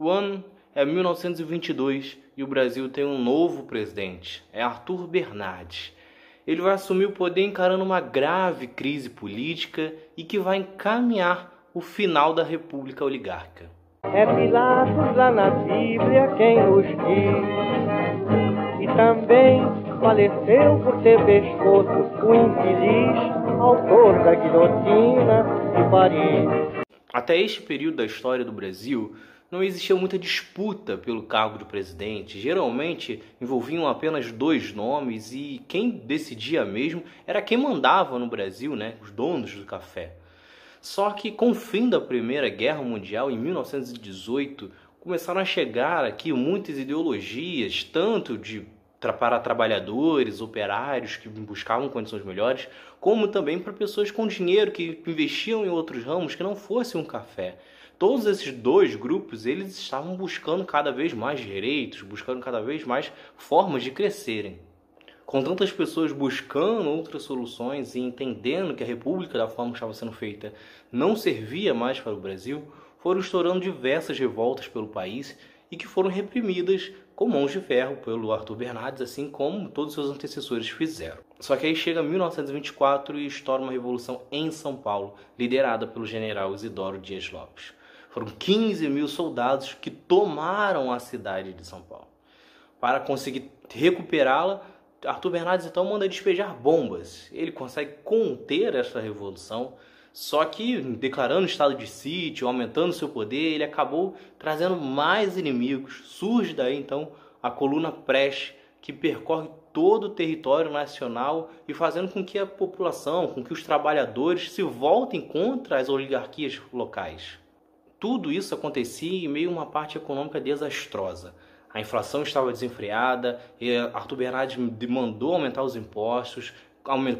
O ano é 1922 e o Brasil tem um novo presidente, é Arthur Bernardes. Ele vai assumir o poder encarando uma grave crise política e que vai encaminhar o final da República Oligárquica. É Pilatos lá na Bíblia quem nos diz, e também faleceu por ter pescoço o infeliz autor da guilhotina de Paris. Até este período da história do Brasil, não existia muita disputa pelo cargo de presidente. Geralmente envolviam apenas dois nomes e quem decidia mesmo era quem mandava no Brasil, né? Os donos do café. Só que com o fim da Primeira Guerra Mundial, em 1918, começaram a chegar aqui muitas ideologias, tanto de para trabalhadores, operários que buscavam condições melhores, como também para pessoas com dinheiro que investiam em outros ramos que não fosse um café. Todos esses dois grupos, eles estavam buscando cada vez mais direitos, buscando cada vez mais formas de crescerem. Com tantas pessoas buscando outras soluções e entendendo que a República, da forma que estava sendo feita, não servia mais para o Brasil, foram estourando diversas revoltas pelo país e que foram reprimidas com mãos de ferro pelo Arthur Bernardes, assim como todos seus antecessores fizeram. Só que aí chega 1924 e estoura uma revolução em São Paulo, liderada pelo general Isidoro Dias Lopes. Foram 15 mil soldados que tomaram a cidade de São Paulo. Para conseguir recuperá-la, Arthur Bernardes então manda despejar bombas. Ele consegue conter esta revolução, só que declarando estado de sítio, aumentando seu poder, ele acabou trazendo mais inimigos. Surge daí então a coluna Preste, que percorre todo o território nacional e fazendo com que a população, com que os trabalhadores se voltem contra as oligarquias locais. Tudo isso acontecia em meio a uma parte econômica desastrosa. A inflação estava desenfreada, Arthur Bernardes mandou aumentar os impostos,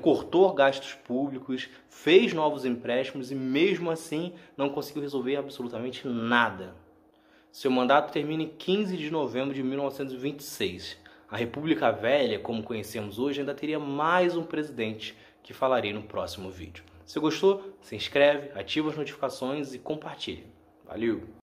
cortou gastos públicos, fez novos empréstimos e mesmo assim não conseguiu resolver absolutamente nada. Seu mandato termina em 15 de novembro de 1926. A República Velha, como conhecemos hoje, ainda teria mais um presidente que falarei no próximo vídeo. Se gostou, se inscreve, ativa as notificações e compartilhe. Valeu!